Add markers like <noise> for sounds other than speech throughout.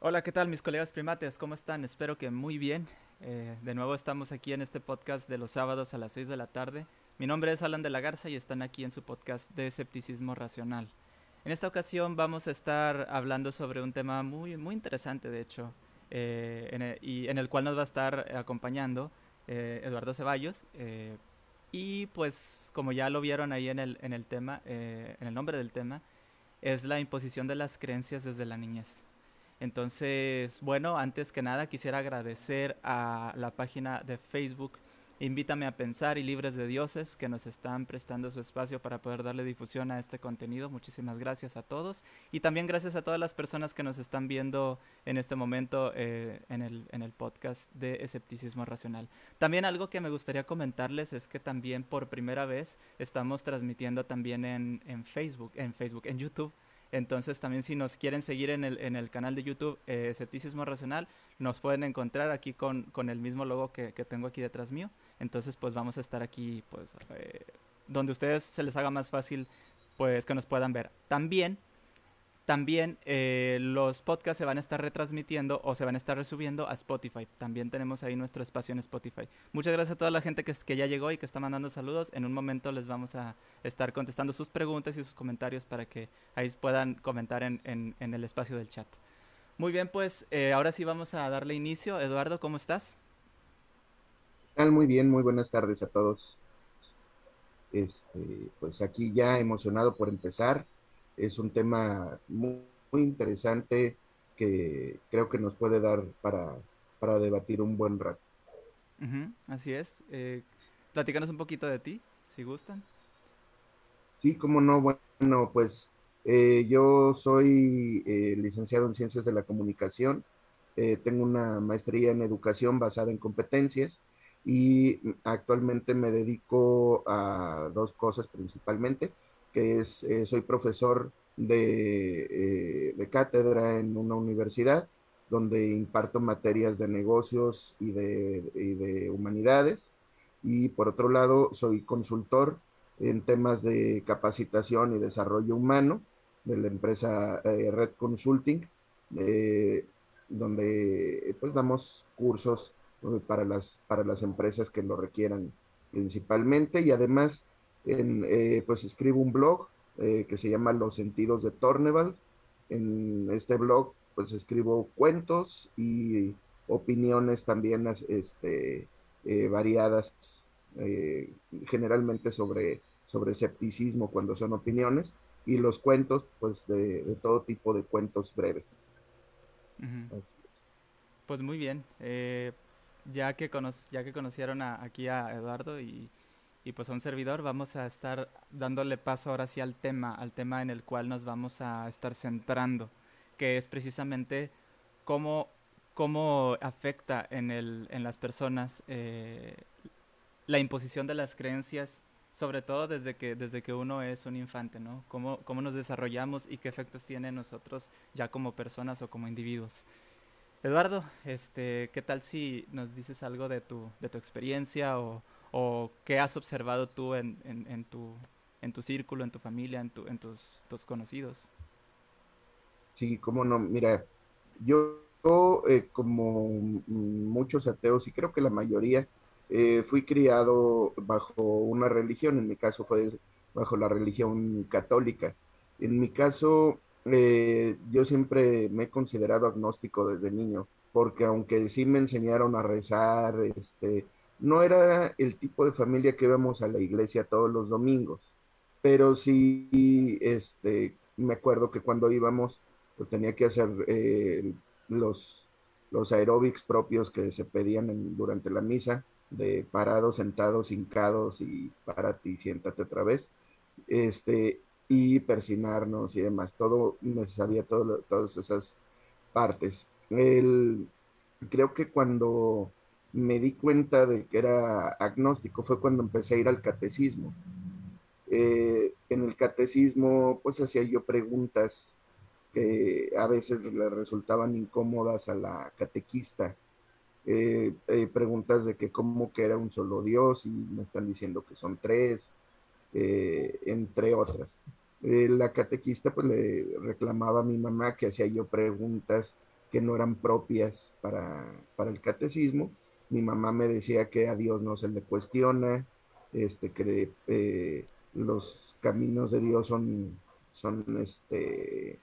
Hola, ¿qué tal mis colegas primates? ¿Cómo están? Espero que muy bien. Eh, de nuevo estamos aquí en este podcast de los sábados a las 6 de la tarde. Mi nombre es Alan de la Garza y están aquí en su podcast de escepticismo racional. En esta ocasión vamos a estar hablando sobre un tema muy, muy interesante, de hecho, eh, y en el cual nos va a estar acompañando eh, Eduardo Ceballos. y pues como ya lo vieron ahí en el, en el tema, en el nombre del tema, es la imposición de las creencias desde la niñez. Entonces, bueno, antes que nada quisiera agradecer a la página de Facebook Invítame a Pensar y Libres de Dioses que nos están prestando su espacio para poder darle difusión a este contenido. Muchísimas gracias a todos y también gracias a todas las personas que nos están viendo en este momento eh, en, el, en el podcast de Escepticismo Racional. También algo que me gustaría comentarles es que también por primera vez estamos transmitiendo también en, en Facebook, en Facebook, en YouTube entonces también si nos quieren seguir en el, en el canal de YouTube eh, Escepticismo Racional, nos pueden encontrar aquí con, con el mismo logo que, que, tengo aquí detrás mío. Entonces pues vamos a estar aquí pues eh, donde ustedes se les haga más fácil pues que nos puedan ver. También también eh, los podcasts se van a estar retransmitiendo o se van a estar resubiendo a Spotify. También tenemos ahí nuestro espacio en Spotify. Muchas gracias a toda la gente que, ya llegó y que está mandando saludos. En un momento les vamos a estar contestando sus preguntas y sus comentarios para que ahí puedan comentar en, en, el espacio del chat. Muy bien, pues eh, ahora sí vamos a darle inicio. Eduardo, ¿cómo estás? Muy bien, muy buenas tardes a todos. Este, pues aquí ya emocionado por empezar es un tema muy, interesante que creo que nos puede dar para, para debatir un buen rato. así es. Eh, platícanos un poquito de ti, si gustan. Sí, cómo no. Bueno, pues eh, yo soy eh, licenciado en Ciencias de la Comunicación. Eh, tengo una maestría en educación basada en competencias y actualmente me dedico a dos cosas principalmente eh, soy profesor de, eh, de, cátedra en una universidad donde imparto materias de negocios y de, y de, humanidades. Y por otro lado, soy consultor en temas de capacitación y desarrollo humano de la empresa eh, Red Consulting, donde pues damos cursos para las, para las empresas que lo requieran principalmente y además eh, pues escribo un blog eh, que se llama Los Sentidos de Torneval. En este blog pues escribo cuentos y opiniones también este, eh, variadas, generalmente sobre, sobre escepticismo cuando son opiniones, y los cuentos pues de, todo tipo de cuentos breves. Pues muy bien. ya, que ya que conocieron aquí a Eduardo y y pues a un servidor vamos a estar dándole paso ahora sí al tema, al tema en el cual nos vamos a estar centrando, que es precisamente cómo, cómo afecta en, el, en las personas eh, la imposición de las creencias, sobre todo desde que, desde que uno es un infante, ¿no? Cómo, cómo nos desarrollamos y qué efectos tiene en nosotros ya como personas o como individuos. Eduardo, este, ¿qué tal si nos dices algo de tu, de tu experiencia o, o qué has observado tú en, en, tu, en tu círculo, en tu familia, en, tu, en tus, tus conocidos. Sí, cómo no, mira, yo eh, como muchos ateos y creo que la mayoría, eh, fui criado bajo una religión, en mi caso fue bajo la religión católica. En mi caso, eh, yo siempre me he considerado agnóstico desde niño, porque aunque sí me enseñaron a rezar, este, no era el tipo de familia que íbamos a la iglesia todos los domingos, pero sí, este, me acuerdo que cuando íbamos, pues tenía que hacer eh, los, los aeróbics propios que se pedían durante la misa, de parados, sentados, hincados y párate y siéntate otra vez, este, y persinarnos y demás, todo, me todo, todas esas partes. El, creo que cuando me di cuenta de que era agnóstico fue cuando empecé a ir al catecismo. Eh, en el catecismo, pues hacía yo preguntas que a veces le resultaban incómodas a la catequista. Eh, eh, preguntas de que cómo que era un solo Dios y me están diciendo que son tres, entre otras. la catequista pues le reclamaba a mi mamá que hacía yo preguntas que no eran propias para, para el catecismo. Mi mamá me decía que a Dios no se le cuestiona, este, que eh, los caminos de Dios son, son, este,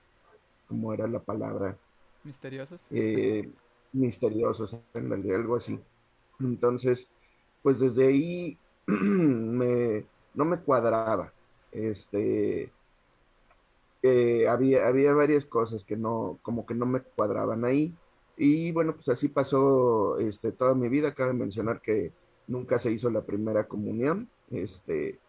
¿cómo era la palabra? Misteriosos. Eh, misteriosos, algo así. Entonces, pues desde ahí <clears throat> me, no me cuadraba. Este, eh, había, había varias cosas que no, como que no me cuadraban ahí. Y bueno, pues así pasó este, toda mi vida. Cabe mencionar que nunca se hizo la primera comunión. Este,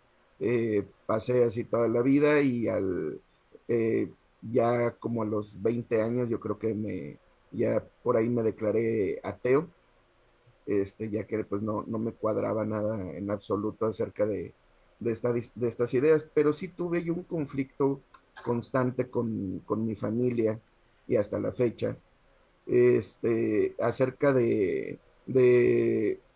eh, pasé así toda la vida y al, eh, ya como a los 20 años yo creo que me, ya por ahí me declaré ateo, este, ya que pues no, no me cuadraba nada en absoluto acerca de, de, de estas ideas, pero sí tuve yo un conflicto constante con, con mi familia y hasta la fecha, este, acerca de,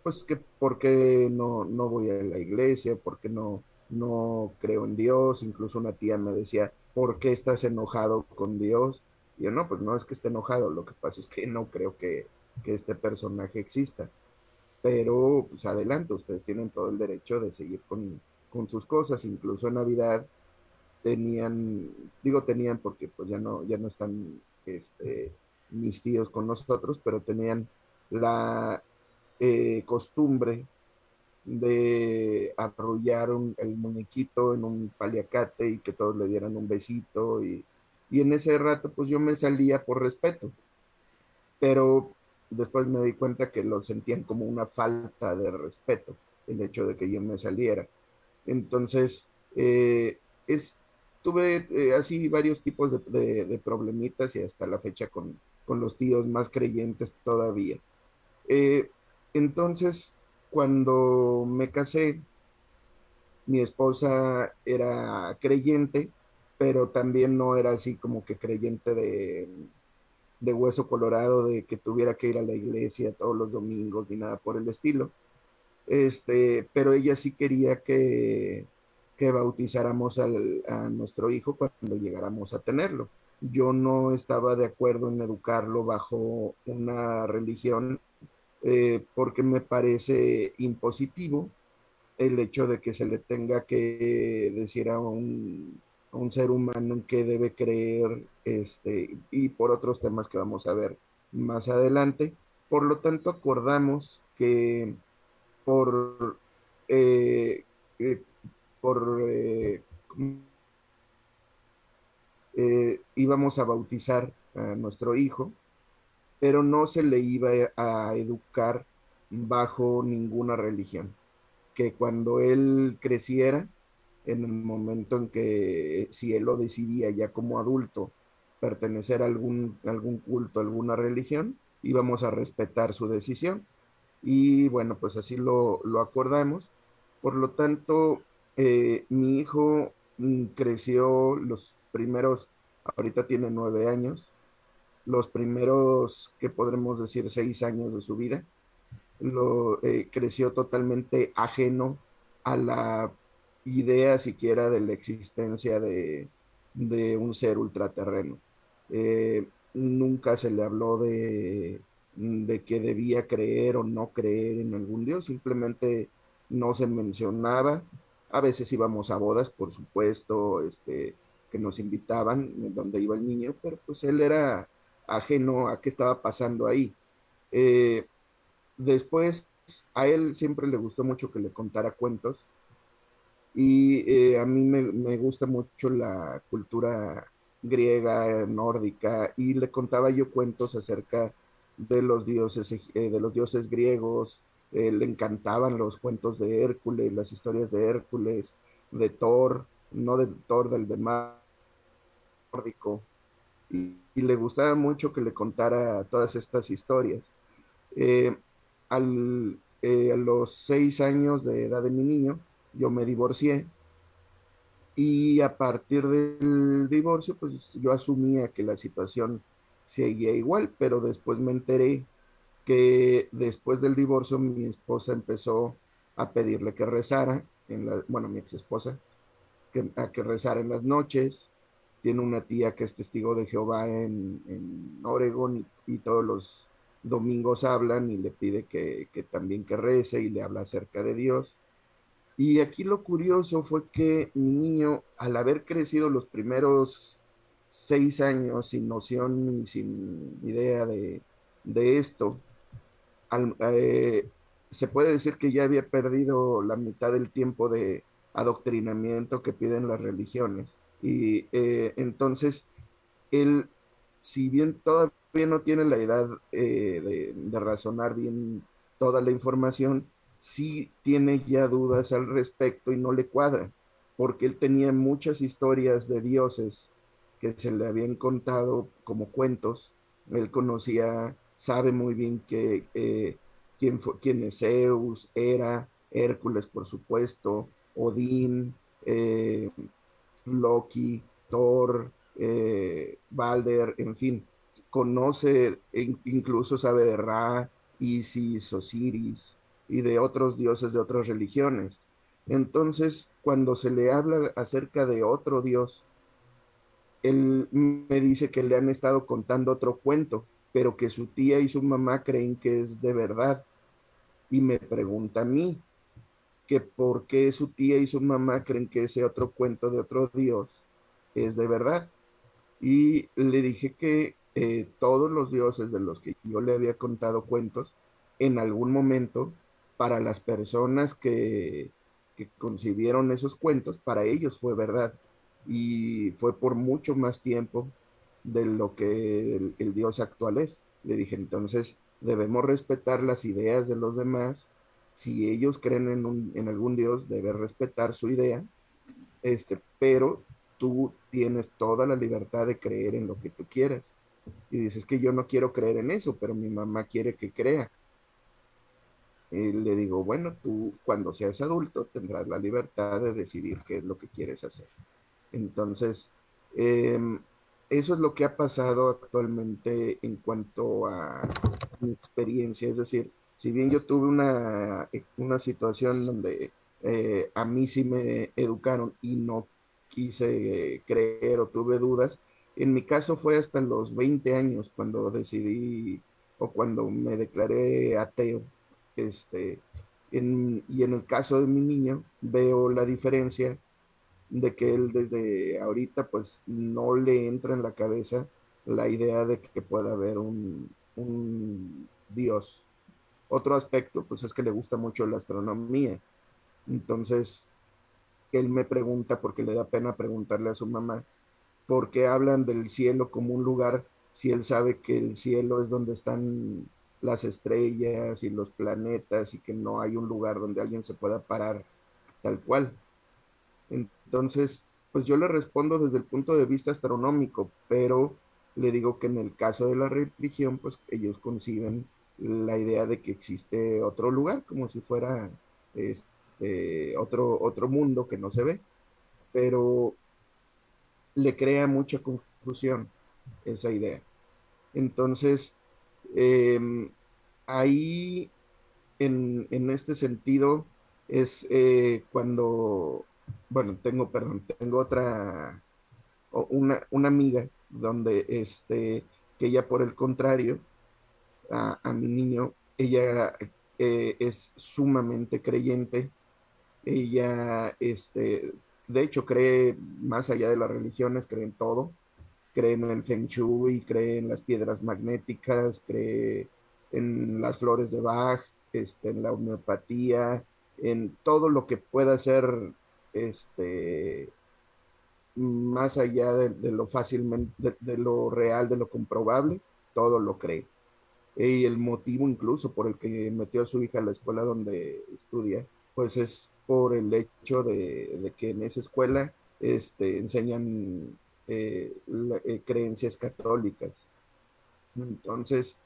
pues que por qué no, no voy a la iglesia, por qué no, no creo en Dios, incluso una tía me decía, ¿por qué estás enojado con Dios? Y yo, no, pues no es que esté enojado, lo que pasa es que no creo que, que este personaje exista. Pero, pues adelante, ustedes tienen todo el derecho de seguir con, con sus cosas, incluso en Navidad tenían, digo tenían porque pues ya no, ya no están este, mis tíos con nosotros, pero tenían la eh, costumbre de arrullar el muñequito en un paliacate y que todos le dieran un besito y, y en ese rato pues yo me salía por respeto, pero después me di cuenta que lo sentían como una falta de respeto el hecho de que yo me saliera. Entonces, eh, es, tuve eh, así varios tipos de, de, problemitas y hasta la fecha con, con los tíos más creyentes todavía. Eh, entonces, cuando me casé, mi esposa era creyente, pero también no era así como que creyente de, de hueso colorado, de que tuviera que ir a la iglesia todos los domingos ni nada por el estilo. Este, pero ella sí quería que, que bautizáramos a nuestro hijo cuando llegáramos a tenerlo. Yo no estaba de acuerdo en educarlo bajo una religión eh, porque me parece impositivo el hecho de que se le tenga que decir a un, a un ser humano en qué debe creer este, y por otros temas que vamos a ver más adelante. Por lo tanto, acordamos que por, eh, eh, por íbamos a bautizar a nuestro hijo pero no se le iba a educar bajo ninguna religión. Que cuando él creciera, en el momento en que si él lo decidía ya como adulto pertenecer a algún, algún culto, alguna religión, íbamos a respetar su decisión. Y bueno, pues así lo, lo acordamos. Por lo tanto, eh, mi hijo mm, creció los primeros, ahorita tiene nueve años, los primeros, que podremos decir, seis años de su vida. Lo, eh, creció totalmente ajeno a la idea siquiera de la existencia de, un ser ultraterreno. Eh, nunca se le habló de, de que debía creer o no creer en algún Dios, simplemente no se mencionaba. A veces íbamos a bodas, por supuesto, este, que nos invitaban, donde iba el niño, pero pues él era ajeno a qué estaba pasando ahí. Eh, después, a él siempre le gustó mucho que le contara cuentos y eh, a mí me, gusta mucho la cultura griega, nórdica, y le contaba yo cuentos acerca de los dioses, eh, de los dioses griegos, le encantaban los cuentos de Hércules, las historias de Hércules, de Thor, no de Thor del de y, le gustaba mucho que le contara todas estas historias. Eh, al, eh, a los seis años de edad de mi niño, yo me divorcié y a partir del divorcio, pues yo asumía que la situación seguía igual, pero después me enteré que después del divorcio mi esposa empezó a pedirle que rezara, en la, bueno, mi ex esposa, que, a que rezara en las noches, tiene una tía que es testigo de Jehová en, en Oregon y, todos los domingos hablan y le pide que, que, también que rece y le habla acerca de Dios. Y aquí lo curioso fue que mi niño, al haber crecido los primeros seis años sin noción y sin idea de, de esto, eh, se puede decir que ya había perdido la mitad del tiempo de adoctrinamiento que piden las religiones. Y eh, entonces, él, si bien todavía no tiene la edad eh, de, razonar bien toda la información, sí tiene ya dudas al respecto y no le cuadra, porque él tenía muchas historias de dioses que se le habían contado como cuentos. Él conocía, sabe muy bien que eh, quién, fue, quién es Zeus, era Hércules, por supuesto, Odín, eh, Loki, Thor, eh, Balder, en fin, conoce, e incluso sabe de Ra, Isis, Osiris y de otros dioses de otras religiones. Entonces, cuando se le habla acerca de otro dios, él me dice que le han estado contando otro cuento, pero que su tía y su mamá creen que es de verdad. Y me pregunta a mí que por qué su tía y su mamá creen que ese otro cuento de otro dios es de verdad. Y le dije que eh, todos los dioses de los que yo le había contado cuentos, en algún momento, para las personas que, que concibieron esos cuentos, para ellos fue verdad y fue por mucho más tiempo de lo que el, Dios actual es. Le dije, entonces debemos respetar las ideas de los demás. Si ellos creen en, en algún Dios, debe respetar su idea, este, pero tú tienes toda la libertad de creer en lo que tú quieras. Y dices que yo no quiero creer en eso, pero mi mamá quiere que crea. Y le digo, bueno, tú cuando seas adulto tendrás la libertad de decidir qué es lo que quieres hacer. Entonces, em, eso es lo que ha pasado actualmente en cuanto a mi experiencia. Es decir, si bien yo tuve una, una situación donde eh, a mí sí me educaron y no quise creer o tuve dudas, en mi caso fue hasta los 20 años cuando decidí o cuando me declaré ateo. Este, y en el caso de mi niño veo la diferencia de que él desde ahorita pues no le entra en la cabeza la idea de que pueda haber un, Dios. Otro aspecto pues es que le gusta mucho la astronomía. Entonces, él me pregunta, porque le da pena preguntarle a su mamá, ¿por qué hablan del cielo como un lugar si él sabe que el cielo es donde están las estrellas y los planetas y que no hay un lugar donde alguien se pueda parar tal cual? Entonces, pues yo le respondo desde el punto de vista astronómico, pero le digo que en el caso de la religión, pues ellos conciben la idea de que existe otro lugar, como si fuera este, otro, otro mundo que no se ve, pero le crea mucha confusión esa idea. Entonces, em, ahí en, este sentido es eh, cuando bueno, tengo, perdón, tengo otra, una, una amiga donde, este, que ella por el contrario, a, mi niño, ella eh, es sumamente creyente, ella, este, de hecho, cree más allá de las religiones, cree en todo, cree en el Feng Shui, cree en las piedras magnéticas, cree en las flores de Bach, este, en la homeopatía, en todo lo que pueda ser este, más allá de, lo fácilmente, de, lo real, de lo comprobable, todo lo cree. Y el motivo incluso por el que metió a su hija a la escuela donde estudia, pues es por el hecho de, que en esa escuela este, enseñan eh, eh, creencias católicas. Entonces,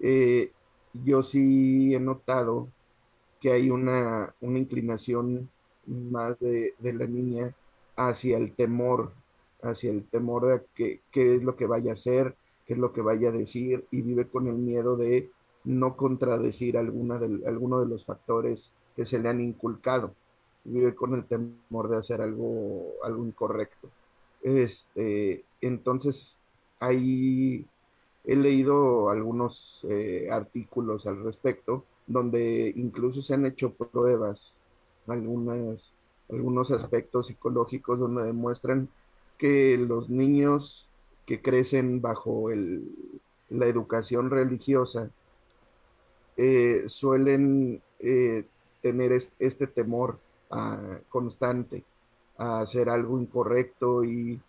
eh, yo sí he notado que hay una, una inclinación más de, la niña hacia el temor, hacia el temor de que, qué es lo que vaya a hacer, qué es lo que vaya a decir, y vive con el miedo de no contradecir alguna de, alguno de los factores que se le han inculcado. Vive con el temor de hacer algo, algo incorrecto. Este, entonces, ahí he leído algunos eh, artículos al respecto, donde incluso se han hecho pruebas, algunas, algunos aspectos psicológicos donde demuestran que los niños que crecen bajo el, la educación religiosa eh, suelen eh, tener este temor ah, constante a hacer algo incorrecto y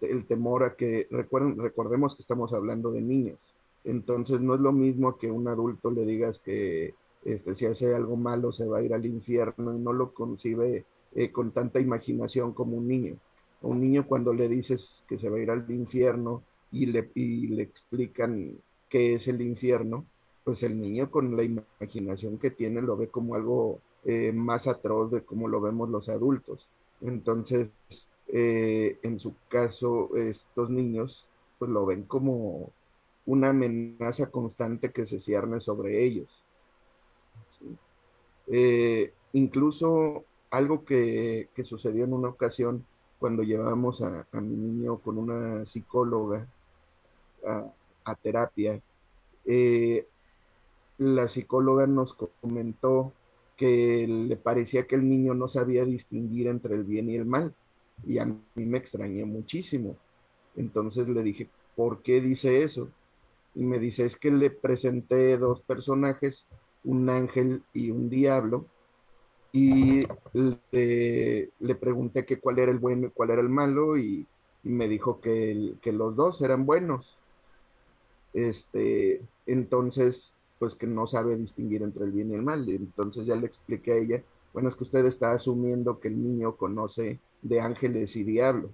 el temor a que, recuerden, recordemos que estamos hablando de niños, entonces no es lo mismo que un adulto le digas que este, si hace algo malo se va a ir al infierno y no lo concibe eh, con tanta imaginación como un niño. Un niño cuando le dices que se va a ir al infierno y le, y le explican qué es el infierno, pues el niño con la imaginación que tiene lo ve como algo eh, más atroz de como lo vemos los adultos. Entonces, eh, en su caso, estos niños pues lo ven como una amenaza constante que se cierne sobre ellos. Eh, incluso algo que, sucedió en una ocasión cuando llevamos a, mi niño con una psicóloga a, terapia, eh, la psicóloga nos comentó que le parecía que el niño no sabía distinguir entre el bien y el mal. Y a mí me extrañé muchísimo. Entonces le dije, ¿por qué dice eso? Y me dice, es que le presenté dos personajes, un ángel y un diablo, y le, pregunté que cuál era el bueno y cuál era el malo, y, me dijo que, que los dos eran buenos. Este, entonces pues que no sabe distinguir entre el bien y el mal. Entonces ya le expliqué a ella, bueno, es que usted está asumiendo que el niño conoce de ángeles y diablos.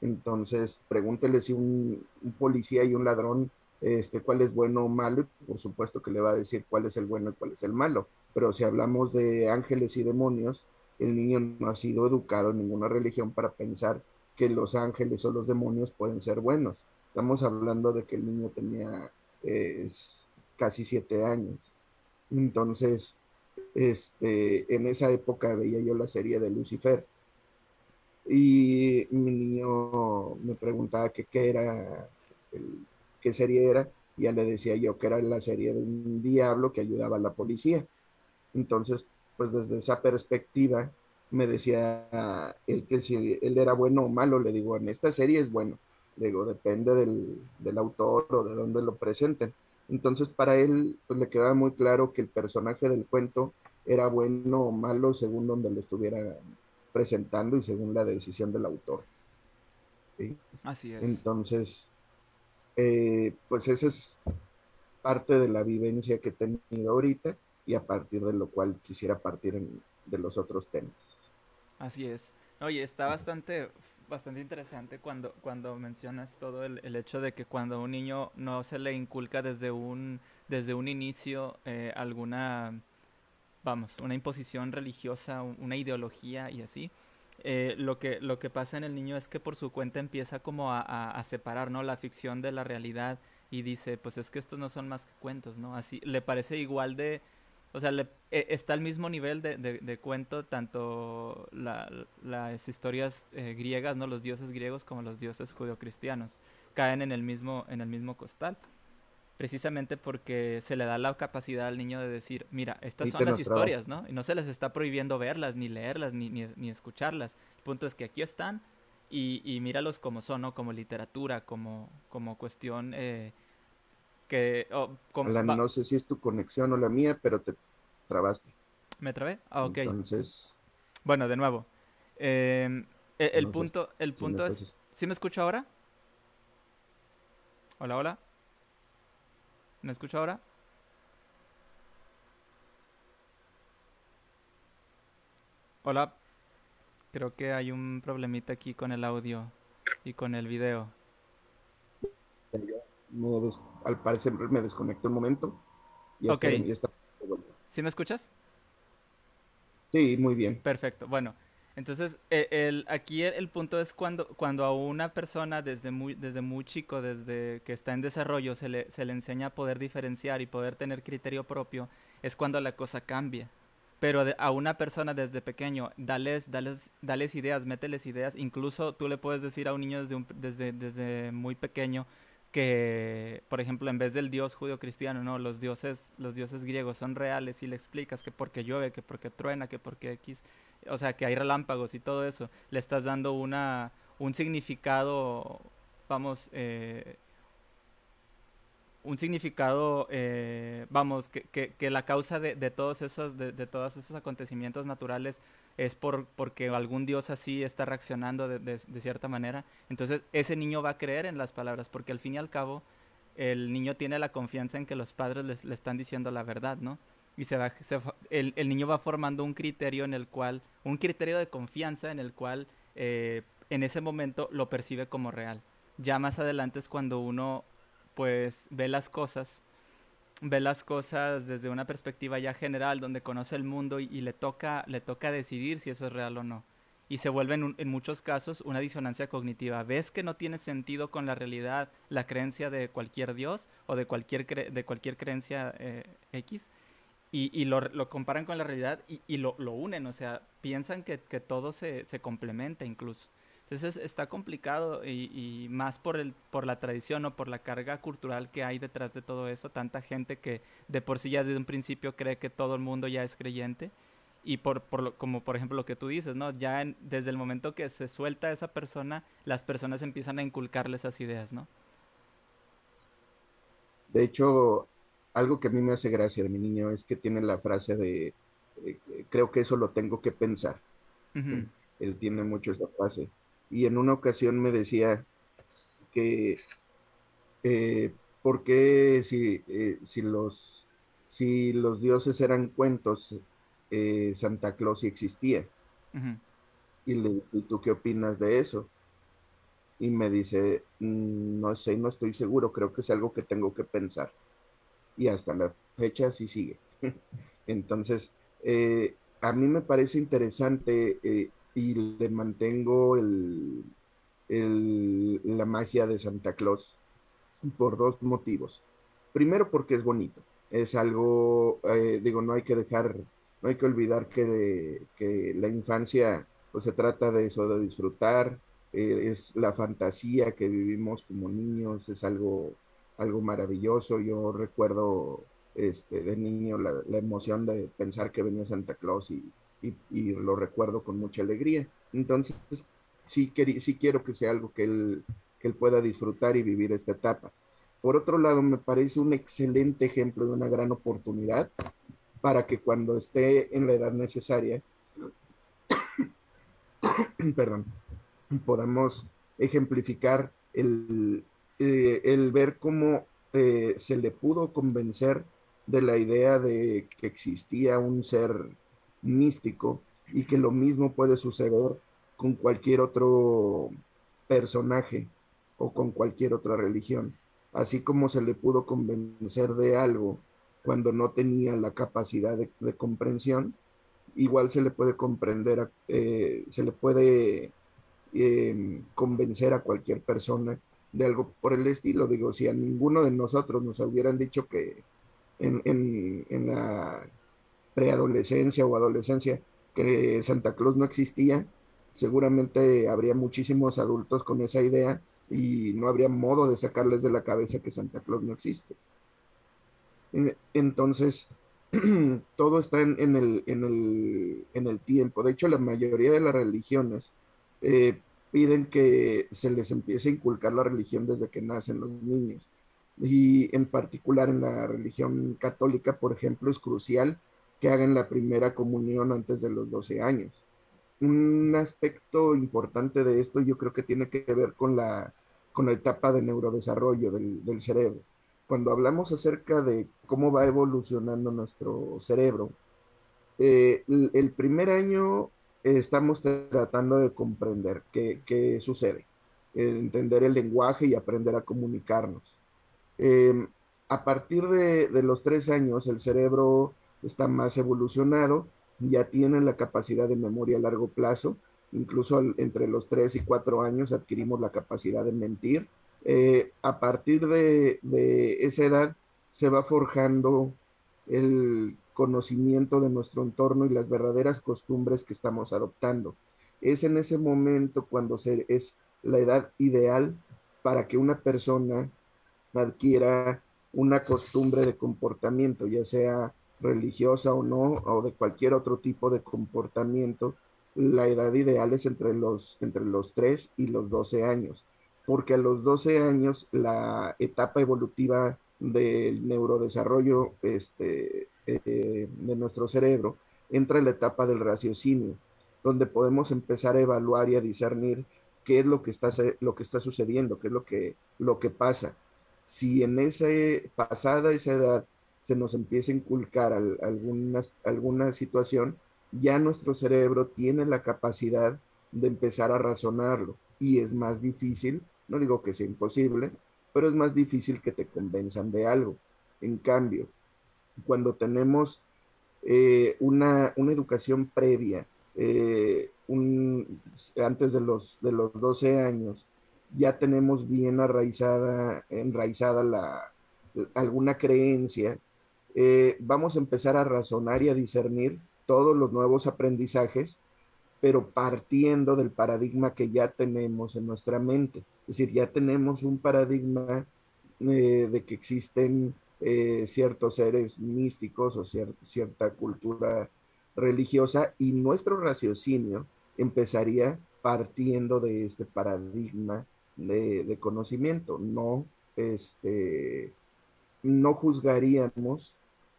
Entonces, pregúntele si un, policía y un ladrón, este, cuál es bueno o malo, por supuesto que le va a decir cuál es el bueno y cuál es el malo. Pero si hablamos de ángeles y demonios, el niño no ha sido educado en ninguna religión para pensar que los ángeles o los demonios pueden ser buenos. Estamos hablando de que el niño tenía casi siete años. Entonces, este, en esa época veía yo la serie de Lucifer. Y mi niño me preguntaba qué era, qué serie era, y ya le decía yo que era la serie de un diablo que ayudaba a la policía. Entonces, pues desde esa perspectiva, me decía él que si él era bueno o malo, le digo, en esta serie es bueno. Le digo, depende del, del autor o de dónde lo presenten. Entonces para él pues le quedaba muy claro que el personaje del cuento era bueno o malo según donde lo estuviera presentando y según la decisión del autor. Así es. Entonces, eh, pues esa es parte de la vivencia que he tenido ahorita y a partir de lo cual quisiera partir de los otros temas. Así es. Oye, está bastante bastante interesante cuando, cuando mencionas todo el, el, hecho de que cuando a un niño no se le inculca desde un, desde un inicio eh, alguna, vamos, una imposición religiosa, una ideología y así, eh, lo, que, lo que pasa en el niño es que por su cuenta empieza como a, a, separar, ¿no? La ficción de la realidad y dice, pues es que estos no son más que cuentos, ¿no? Así, le parece igual de o sea, le, e, está al mismo nivel de, de, cuento tanto las historias eh, griegas, ¿no? Los dioses griegos como los dioses judeocristianos. Caen en el mismo, en el mismo costal. Precisamente porque se le da la capacidad al niño de decir, mira, estas son las historias, ¿no? Y no se les está prohibiendo verlas, ni leerlas, ni, ni, escucharlas. El punto es que aquí están y, y míralos como son, ¿no? Como literatura, como, como cuestión... Eh, que... no sé si es tu conexión o la mía, pero te trabaste. ¿Me trabé? Ah, ok. Entonces... Bueno, de nuevo. Em, e, el, punto, el punto es... ¿Sí me escucho ahora? Hola, hola. ¿Me escucho ahora? Hola. Creo que hay un problemita aquí con el audio y con el video al parecer me desconecto un momento. Y ok. ¿Sí me escuchas? Sí, muy bien. Perfecto. Bueno, entonces e, el, aquí el, punto es cuando, cuando a una persona desde muy, desde muy chico, desde que está en desarrollo, se le, se le enseña a poder diferenciar y poder tener criterio propio, es cuando la cosa cambia. pero a una persona desde pequeño, dales, dales, dales ideas, mételes ideas. Incluso tú le puedes decir a un niño desde, desde, desde muy pequeño que, por ejemplo, en vez del dios judío-cristiano, no, los dioses, los dioses griegos son reales y le explicas que porque llueve, que porque truena, que porque X, o sea, que hay relámpagos y todo eso, le estás dando una, un significado, vamos, eh, un significado, eh, vamos, que, la causa de, todos esos, de, todos esos acontecimientos naturales es por, porque algún dios así está reaccionando de, de, cierta manera. Entonces ese niño va a creer en las palabras, porque al fin y al cabo el niño tiene la confianza en que los padres le están diciendo la verdad, ¿no? Y se va, el, niño va formando un criterio en el cual, un criterio de confianza en el cual eh, en ese momento lo percibe como real. Ya más adelante es cuando uno pues ve las cosas, ve las cosas desde una perspectiva ya general, donde conoce el mundo y, le, toca, le toca decidir si eso es real o no. Y se vuelve en, muchos casos una disonancia cognitiva. Ves que no tiene sentido con la realidad la creencia de cualquier dios o de cualquier, de cualquier creencia eh, X y, y lo, lo, comparan con la realidad y, y lo, lo, unen, o sea, piensan que, que todo se, se complementa incluso. Entonces está complicado y, y, más por, el, por la tradición o por la carga cultural que hay detrás de todo eso. Tanta gente que de por sí ya desde un principio cree que todo el mundo ya es creyente. Y por, por lo, como por ejemplo lo que tú dices, ¿no? Ya en, desde el momento que se suelta esa persona, las personas empiezan a inculcarle esas ideas, ¿no? De hecho, algo que a mí me hace gracia de mi niño es que tiene la frase de, eh, creo que eso lo tengo que pensar. Uh -huh. Él tiene mucho esa frase y en una ocasión me decía que eh, por qué si, eh, si, los, si los dioses eran cuentos, eh, Santa Claus sí existía. Uh -huh. y, le, ¿Y tú qué opinas de eso? Y me dice, mm, no sé, no estoy seguro, creo que es algo que tengo que pensar. Y hasta la fecha sí sigue. <laughs> Entonces, eh, a mí me parece interesante y le mantengo el, la magia de Santa Claus por dos motivos. Primero porque es bonito, es algo, eh, digo, no hay que dejar, no hay que olvidar que, que la infancia pues se trata de eso, de disfrutar, eh, es la fantasía que vivimos como niños, es algo, algo maravilloso. Yo recuerdo este, de niño la, la emoción de pensar que venía Santa Claus y, y, lo recuerdo con mucha alegría. Entonces, sí, sí quiero que sea algo que él, que él pueda disfrutar y vivir esta etapa. Por otro lado, me parece un excelente ejemplo de una gran oportunidad para que cuando esté en la edad necesaria, <coughs> perdón, podamos ejemplificar el, eh, el ver cómo eh, se le pudo convencer de la idea de que existía un ser místico y que lo mismo puede suceder con cualquier otro personaje o con cualquier otra religión. Así como se le pudo convencer de algo cuando no tenía la capacidad de, comprensión, igual se le puede comprender, eh, se le puede eh, convencer a cualquier persona de algo por el estilo. Digo, si a ninguno de nosotros nos hubieran dicho que en, en, en la preadolescencia o adolescencia que Santa Claus no existía, seguramente habría muchísimos adultos con esa idea y no habría modo de sacarles de la cabeza que Santa Claus no existe. Entonces, <clears throat> todo está en, el, en, el, en, el, tiempo. De hecho, la mayoría de las religiones eh, piden que se les empiece a inculcar la religión desde que nacen los niños. Y en particular en la religión católica, por ejemplo, es crucial que hagan la primera comunión antes de los 12 años. Un aspecto importante de esto yo creo que tiene que ver con la, con la etapa de neurodesarrollo del, cerebro. Cuando hablamos acerca de cómo va evolucionando nuestro cerebro, eh, el, primer año estamos tratando de comprender qué, qué sucede, entender el lenguaje y aprender a comunicarnos. Eh, a partir de, de, los tres años, el cerebro está más evolucionado, ya tiene la capacidad de memoria a largo plazo, incluso entre los tres y cuatro años adquirimos la capacidad de mentir. Eh, a partir de, de, esa edad se va forjando el conocimiento de nuestro entorno y las verdaderas costumbres que estamos adoptando. Es en ese momento cuando se, es la edad ideal para que una persona adquiera una costumbre de comportamiento, ya sea religiosa o no, o de cualquier otro tipo de comportamiento, la edad ideal es entre los, entre los 3 y los 12 años, porque a los 12 años la etapa evolutiva del neurodesarrollo este, eh, de nuestro cerebro entra en la etapa del raciocinio, donde podemos empezar a evaluar y a discernir qué es lo que está, lo que está sucediendo, qué es lo que, lo que pasa. Si en esa pasada esa edad se nos empieza a inculcar alguna situación, ya nuestro cerebro tiene la capacidad de empezar a razonarlo y es más difícil, no digo que sea imposible, pero es más difícil que te convenzan de algo. En cambio, cuando tenemos eh, una, educación previa, eh, antes de los, de los 12 años, ya tenemos bien enraizada la, alguna creencia, eh, vamos a empezar a razonar y a discernir todos los nuevos aprendizajes, pero partiendo del paradigma que ya tenemos en nuestra mente. Es decir, ya tenemos un paradigma eh, de que existen eh, ciertos seres místicos o cierta cultura religiosa y nuestro raciocinio empezaría partiendo de este paradigma de, conocimiento. No, este, no juzgaríamos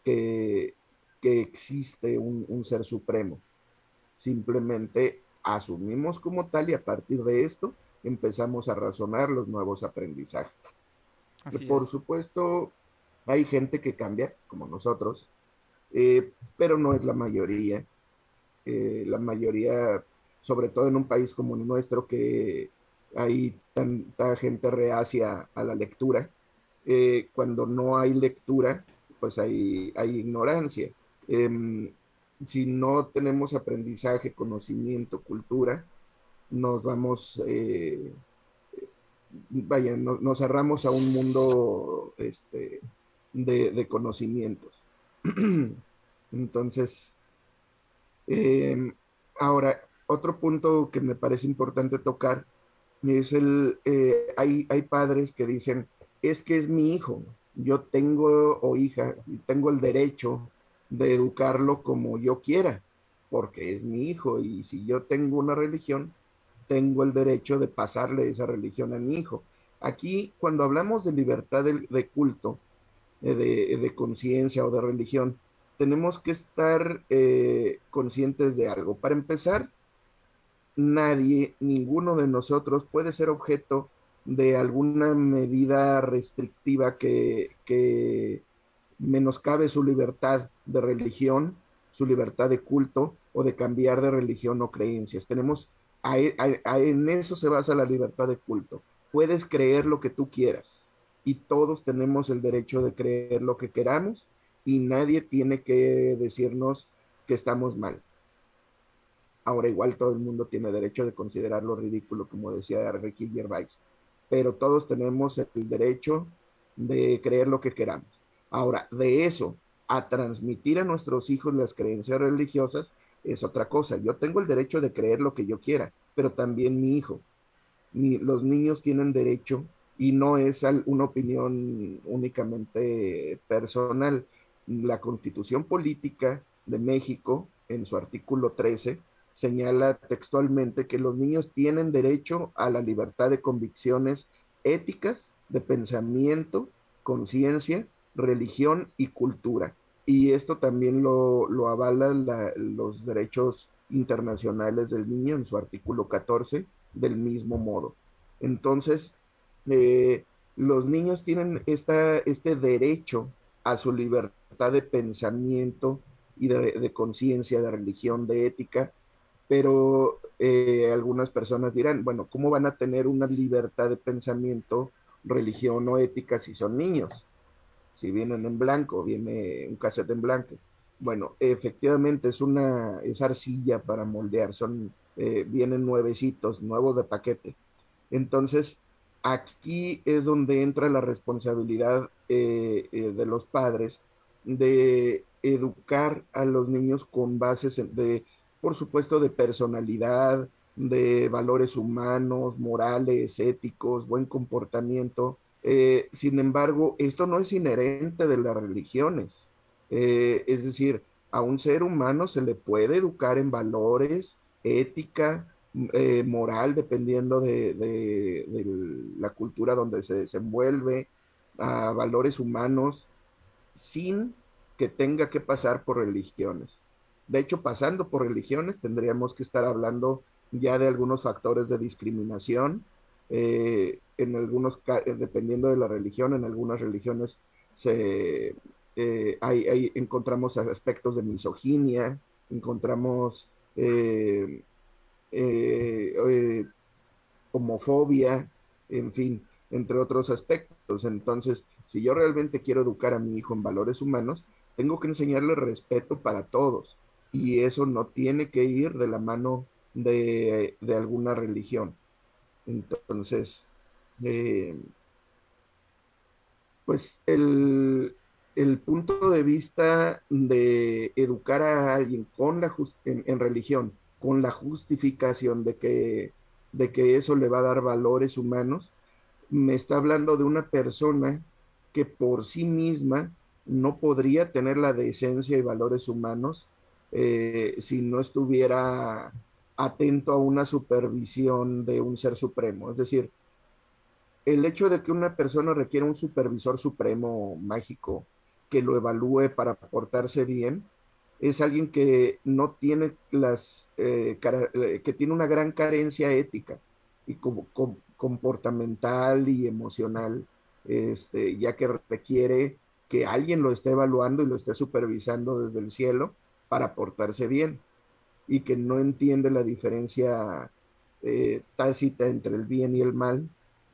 que que existe un, ser supremo. Simplemente asumimos como tal y a partir de esto empezamos a razonar los nuevos aprendizajes. Por supuesto, hay gente que cambia, como nosotros, eh, pero no es la mayoría. Eh, la mayoría, sobre todo en un país como el nuestro, que hay tanta gente reacia a la lectura, eh, cuando no hay lectura, pues hay, hay ignorancia. Em, si no tenemos aprendizaje, conocimiento, cultura, nos vamos, eh, vaya, nos cerramos a un mundo este, de, conocimientos. <clears throat> Entonces, em, ahora, otro punto que me parece importante tocar es el, eh, hay, hay padres que dicen, es que es mi hijo, yo tengo o hija, tengo el derecho de educarlo como yo quiera, porque es mi hijo y si yo tengo una religión, tengo el derecho de pasarle esa religión a mi hijo. Aquí, cuando hablamos de libertad de, culto, eh, de, conciencia o de religión, tenemos que estar eh, conscientes de algo. Para empezar, nadie, ninguno de nosotros puede ser objeto de alguna medida restrictiva que, que menoscabe su libertad de religión, su libertad de culto o de cambiar de religión o creencias. Tenemos, e, en eso se basa la libertad de culto. Puedes creer lo que tú quieras y todos tenemos el derecho de creer lo que queramos y nadie tiene que decirnos que estamos mal. Ahora igual todo el mundo tiene derecho de considerarlo ridículo, como decía Ricky Gervais, pero todos tenemos el derecho de creer lo que queramos. Ahora, de eso a transmitir a nuestros hijos las creencias religiosas es otra cosa. Yo tengo el derecho de creer lo que yo quiera, pero también mi hijo. los niños tienen derecho y no es una opinión únicamente personal. La constitución política de México, en su artículo 13, señala textualmente que los niños tienen derecho a la libertad de convicciones éticas, de pensamiento, conciencia religión y cultura. Y esto también lo, lo avalan los derechos internacionales del niño en su artículo 14 del mismo modo. Entonces, eh, los niños tienen esta, este derecho a su libertad de pensamiento y de, conciencia, de religión, de ética, pero eh, algunas personas dirán, bueno, ¿cómo van a tener una libertad de pensamiento, religión o ética si son niños? si vienen en blanco, viene un cassette en blanco. Bueno, efectivamente es una es arcilla para moldear, son eh, vienen nuevecitos, nuevos de paquete. Entonces, aquí es donde entra la responsabilidad eh, de los padres de educar a los niños con bases de, por supuesto, de personalidad, de valores humanos, morales, éticos, buen comportamiento. Eh, sin embargo, esto no es inherente de las religiones. Eh, es decir, a un ser humano se le puede educar en valores, ética, eh, moral, dependiendo de, de, la cultura donde se desenvuelve, a valores humanos, sin que tenga que pasar por religiones. De hecho, pasando por religiones, tendríamos que estar hablando ya de algunos factores de discriminación. Eh, en algunos, eh, dependiendo de la religión, en algunas religiones se, eh, encontramos aspectos de misoginia, encontramos homofobia, en fin, entre otros aspectos. Entonces, si yo realmente quiero educar a mi hijo en valores humanos, tengo que enseñarle respeto para todos y eso no tiene que ir de la mano de, alguna religión. Entonces, eh, pues el, punto de vista de educar a alguien con la en, religión, con la justificación de que, de que eso le va a dar valores humanos, me está hablando de una persona que por sí misma no podría tener la decencia y valores humanos eh, si no estuviera atento a una supervisión de un ser supremo. Es decir, el hecho de que una persona requiera un supervisor supremo mágico que lo evalúe para portarse bien, es alguien que no tiene las, eh, eh, que tiene una gran carencia ética y comportamental y emocional, este, ya que requiere que alguien lo esté evaluando y lo esté supervisando desde el cielo para portarse bien y que no entiende la diferencia eh, tácita entre el bien y el mal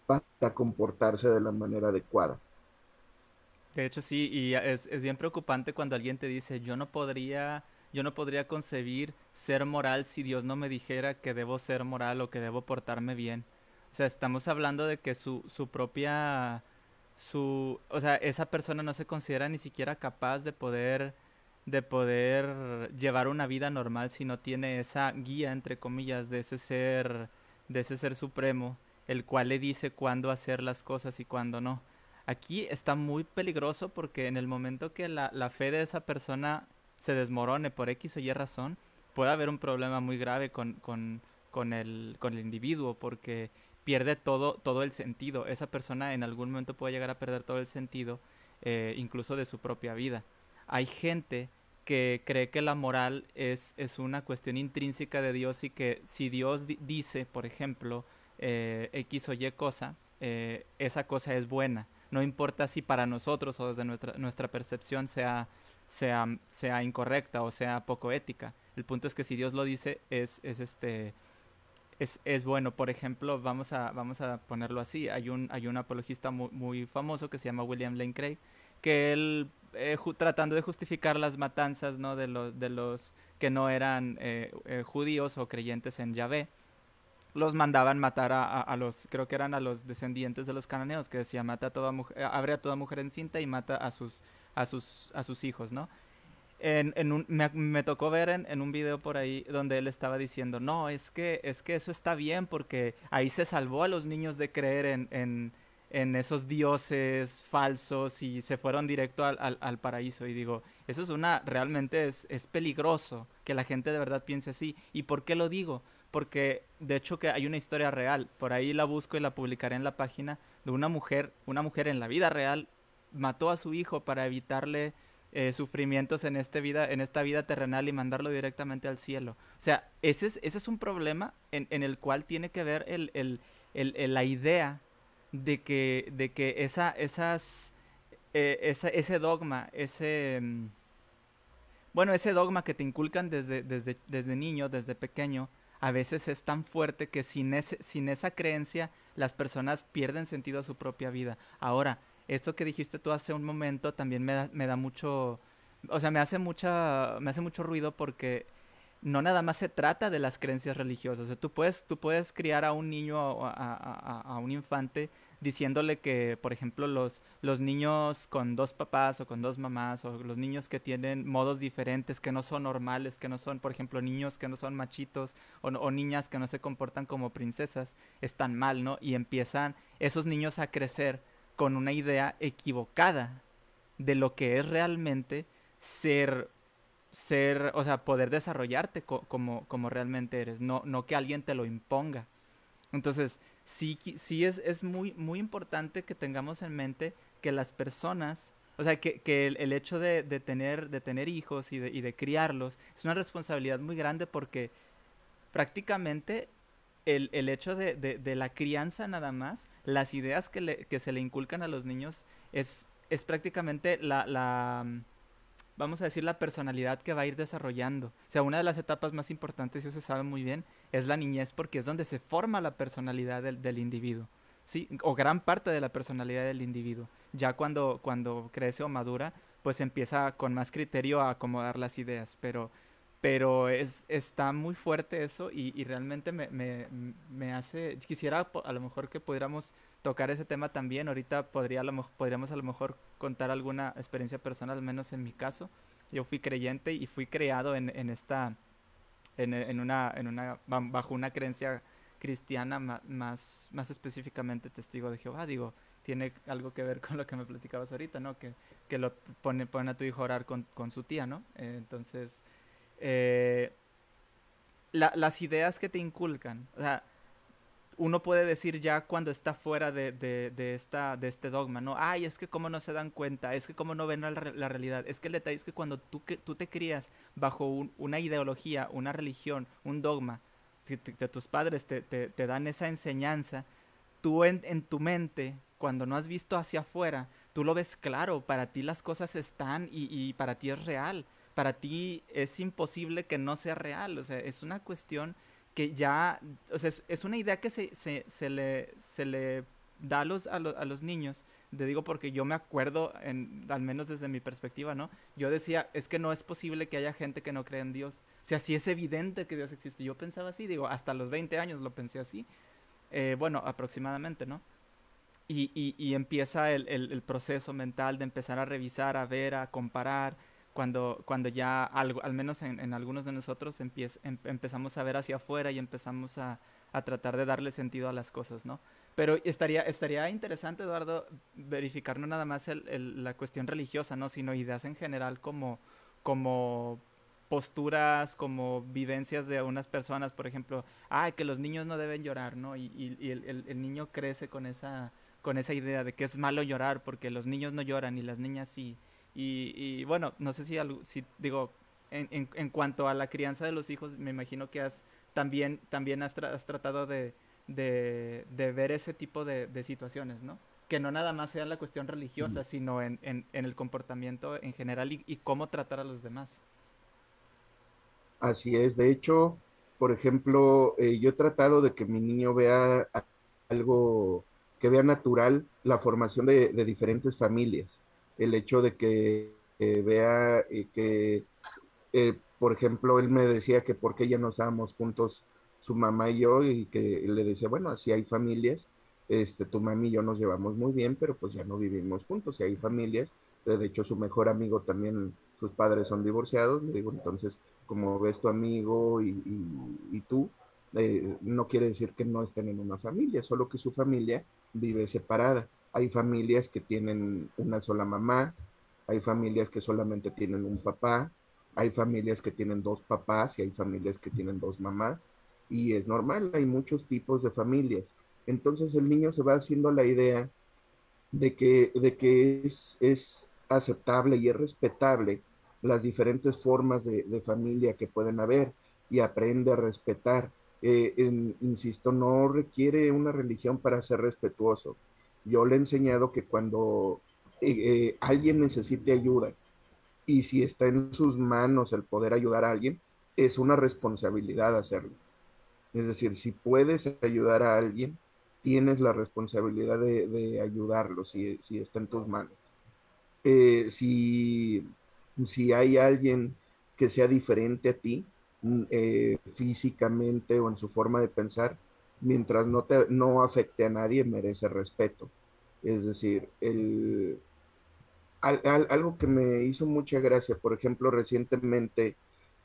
para comportarse de la manera adecuada. De hecho, sí, y es, es, bien preocupante cuando alguien te dice, yo no podría, yo no podría concebir ser moral si Dios no me dijera que debo ser moral o que debo portarme bien. O sea, estamos hablando de que su, su propia su, o sea, esa persona no se considera ni siquiera capaz de poder de poder llevar una vida normal si no tiene esa guía entre comillas de ese ser de ese ser supremo, el cual le dice cuándo hacer las cosas y cuándo no. Aquí está muy peligroso porque en el momento que la, la fe de esa persona se desmorone por X o Y razón, puede haber un problema muy grave con, con, con, el, con el individuo porque pierde todo, todo el sentido. Esa persona en algún momento puede llegar a perder todo el sentido, eh, incluso de su propia vida. Hay gente que cree que la moral es, es una cuestión intrínseca de Dios y que si Dios dice, por ejemplo, eh, X o Y cosa, eh, esa cosa es buena. No importa si para nosotros o desde nuestra, nuestra percepción sea, sea, sea incorrecta o sea poco ética. El punto es que si Dios lo dice, es, es este es, es, bueno. Por ejemplo, vamos a, vamos a ponerlo así. Hay un, hay un apologista muy, muy famoso que se llama William Lane Craig, que él, eh, tratando de justificar las matanzas ¿no? de, los, de los que no eran eh, eh, judíos o creyentes en Yahvé, los mandaban matar a, a, los, creo que eran a los descendientes de los cananeos, que decía, mata a toda mujer, abre a toda mujer encinta y mata a sus, a sus, a sus hijos, ¿no? en, en un, me, me, tocó ver en, en, un video por ahí donde él estaba diciendo, no, es que, es que eso está bien porque ahí se salvó a los niños de creer en, en, en esos dioses falsos y se fueron directo al, al, paraíso. Y digo, eso es una, realmente es, es peligroso que la gente de verdad piense así. ¿Y por qué lo digo? Porque de hecho que hay una historia real, por ahí la busco y la publicaré en la página, de una mujer, una mujer en la vida real mató a su hijo para evitarle eh, sufrimientos en, este vida, en esta vida terrenal y mandarlo directamente al cielo. O sea, ese es, ese es un problema en, en el cual tiene que ver el, el, el, la idea de que, de que esa, esas, eh, ese dogma, ese... Mm, bueno, ese dogma que te inculcan desde, desde, desde niño, desde pequeño, a veces es tan fuerte que sin, ese, sin esa creencia las personas pierden sentido a su propia vida. Ahora, esto que dijiste tú hace un momento también me da, me da mucho, o sea, me hace mucha, me hace mucho ruido porque no nada más se trata de las creencias religiosas. O sea, tú puedes, tú puedes criar a un niño o a, a, un infante diciéndole que, por ejemplo, los, los niños con dos papás o con dos mamás, o los niños que tienen modos diferentes, que no son normales, que no son, por ejemplo, niños que no son machitos, o, niñas que no se comportan como princesas, están mal, ¿no? Y empiezan esos niños a crecer con una idea equivocada de lo que es realmente ser ser, o sea, poder desarrollarte como, como realmente eres, no, no que alguien te lo imponga. Entonces, sí, sí es, es muy, muy importante que tengamos en mente que las personas, o sea, que, que el, hecho de, de, tener, de tener hijos y de, y de criarlos es una responsabilidad muy grande porque prácticamente el, el hecho de, de, la crianza nada más, las ideas que, le, que se le inculcan a los niños es, es prácticamente la, la vamos a decir, la personalidad que va a ir desarrollando. O sea, una de las etapas más importantes, y eso se sabe muy bien, es la niñez porque es donde se forma la personalidad del, individuo. Sí, o gran parte de la personalidad del individuo. Ya cuando, cuando crece o madura, pues empieza con más criterio a acomodar las ideas. Pero, pero es, está muy fuerte eso y, y realmente me, me, me, hace... Quisiera a lo mejor que pudiéramos tocar ese tema también. Ahorita podría, a lo, podríamos a lo mejor contar alguna experiencia personal, al menos en mi caso. Yo fui creyente y fui creado en, en esta, en, en, una, en una, bajo una creencia cristiana más, más específicamente testigo de Jehová. Digo, tiene algo que ver <laughs> con lo que me platicabas ahorita, ¿no? Que, que lo pone, pone a tu hijo a orar con, con su tía, ¿no? Eh, entonces, eh, las ideas que te inculcan, o sea, uno puede decir ya cuando está fuera de, de, esta, de este dogma, ¿no? Ay, es que cómo no se dan cuenta, es que cómo no ven la, realidad. Es que el detalle es que cuando tú, que, tú te crías bajo una ideología, una religión, un dogma, si tus padres te, te, dan esa enseñanza, tú en, en, tu mente, cuando no has visto hacia afuera, tú lo ves claro, para ti las cosas están y, y para ti es real. Para ti es imposible que no sea real, o sea, es una cuestión que ya, o sea, es, una idea que se, se, se, le, se le da a los, a, los niños. Te digo porque yo me acuerdo, en, al menos desde mi perspectiva, ¿no? Yo decía, es que no es posible que haya gente que no crea en Dios. O sea, sí es evidente que Dios existe. Yo pensaba así, digo, hasta los 20 años lo pensé así. Eh, bueno, aproximadamente, ¿no? Y, y, empieza el, el, proceso mental de empezar a revisar, a ver, a comparar, cuando, cuando ya algo, al menos en, algunos de nosotros em, empezamos a ver hacia afuera y empezamos a, a, tratar de darle sentido a las cosas, ¿no? Pero estaría, estaría interesante, Eduardo, verificar no nada más el, la cuestión religiosa, ¿no? Sino ideas en general como, como posturas, como vivencias de unas personas, por ejemplo, ah, que los niños no deben llorar, ¿no? Y, y, el, el, niño crece con esa, con esa idea de que es malo llorar porque los niños no lloran y las niñas sí. Y, bueno, no sé si, si digo, en, en, cuanto a la crianza de los hijos, me imagino que has también, también has, tratado de, de, ver ese tipo de, situaciones, ¿no? Que no nada más sea la cuestión religiosa, sino en, en, el comportamiento en general y, cómo tratar a los demás. Así es, de hecho, por ejemplo, eh, yo he tratado de que mi niño vea algo que vea natural la formación de, de diferentes familias el hecho de que vea eh, que, eh, por ejemplo, él me decía que por qué ya no estábamos juntos su mamá y yo y que le decía, bueno, así hay familias, este, tu mami y yo nos llevamos muy bien, pero pues ya no vivimos juntos, y hay familias, de hecho su mejor amigo también, sus padres son divorciados, le digo, entonces, como ves tu amigo y, y, tú, eh, no quiere decir que no estén en una familia, solo que su familia vive separada. Hay familias que tienen una sola mamá, hay familias que solamente tienen un papá, hay familias que tienen dos papás y hay familias que tienen dos mamás. Y es normal, hay muchos tipos de familias. Entonces el niño se va haciendo la idea de que, de que es, es aceptable y es respetable las diferentes formas de, familia que pueden haber y aprende a respetar. Eh, insisto, no requiere una religión para ser respetuoso yo le he enseñado que cuando eh, eh, alguien necesite ayuda y si está en sus manos el poder ayudar a alguien, es una responsabilidad hacerlo. Es decir, si puedes ayudar a alguien, tienes la responsabilidad de, ayudarlo si, está en tus manos. Eh, si, si hay alguien que sea diferente a ti, mm, físicamente o en su forma de pensar, mientras no, te, no afecte a nadie, merece respeto. Es decir, el, algo que me hizo mucha gracia, por ejemplo, recientemente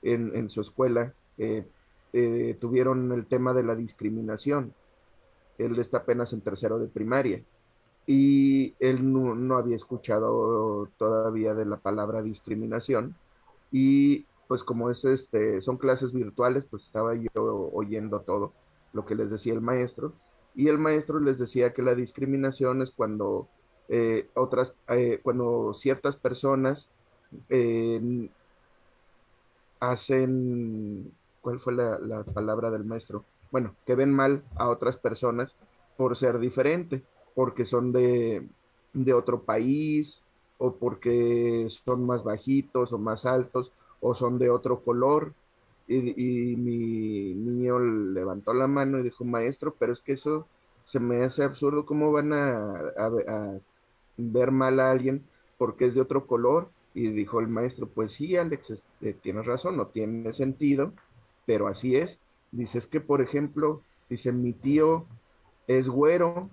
en, su escuela eh, eh, tuvieron el tema de la discriminación. Él está apenas en tercero de primaria y él no, había escuchado todavía de la palabra discriminación y pues como es este, son clases virtuales, pues estaba yo oyendo todo lo que les decía el maestro y el maestro les decía que la discriminación es cuando eh, otras, eh, cuando ciertas personas hacen, ¿cuál fue la, la palabra del maestro? Bueno, que ven mal a otras personas por ser diferente porque son de, otro país o porque son más bajitos o más altos o son de otro color. Y, mi niño levantó la mano y dijo, maestro, pero es que eso se me hace absurdo, ¿cómo van a, ver mal a alguien porque es de otro color? Y dijo el maestro, pues sí, Alex, este, tienes razón, no tiene sentido, pero así es. Dice, es que, por ejemplo, dice, mi tío es güero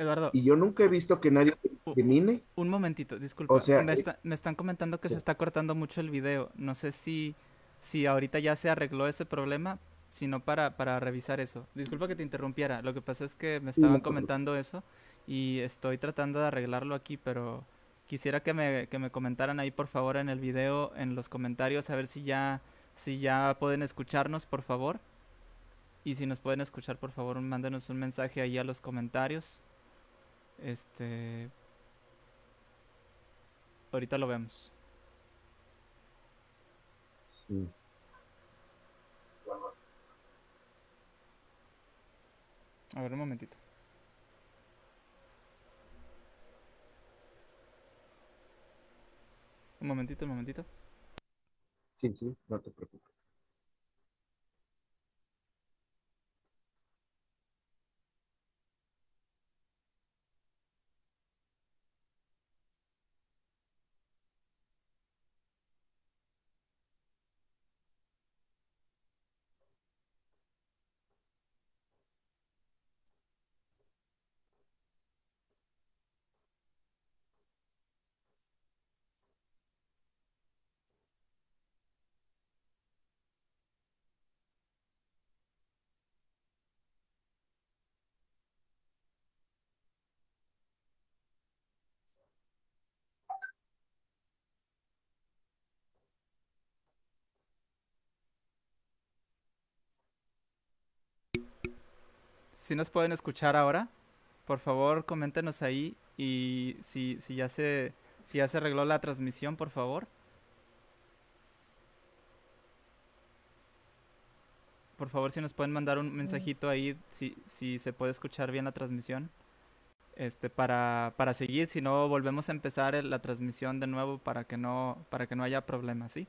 Eduardo. Y yo nunca he visto que nadie discrimine. Un momentito, disculpa. O sea, eh, me, están comentando que se está cortando mucho el video. No sé si, si ahorita ya se arregló ese problema, sino para, para revisar eso. Disculpa que te interrumpiera. Lo que pasa es que me estaban comentando eso y estoy tratando de arreglarlo aquí, pero quisiera que me, que me comentaran ahí por favor en el video, en los comentarios, a ver si ya, si ya pueden escucharnos, por favor. Y si nos pueden escuchar, por favor, mándenos un mensaje ahí a los comentarios. Este. Ahorita lo vemos. A ver, un momentito. Un momentito, un momentito. Sí, sí, no te preocupes. Si nos pueden escuchar ahora, por favor coméntenos ahí y si, si, ya se, si ya se arregló la transmisión, por favor. Por favor, si nos pueden mandar un mensajito ahí, si, si se puede escuchar bien la transmisión. Este, para, para seguir, si no volvemos a empezar la transmisión de nuevo para que no, para que no haya problemas, ¿sí?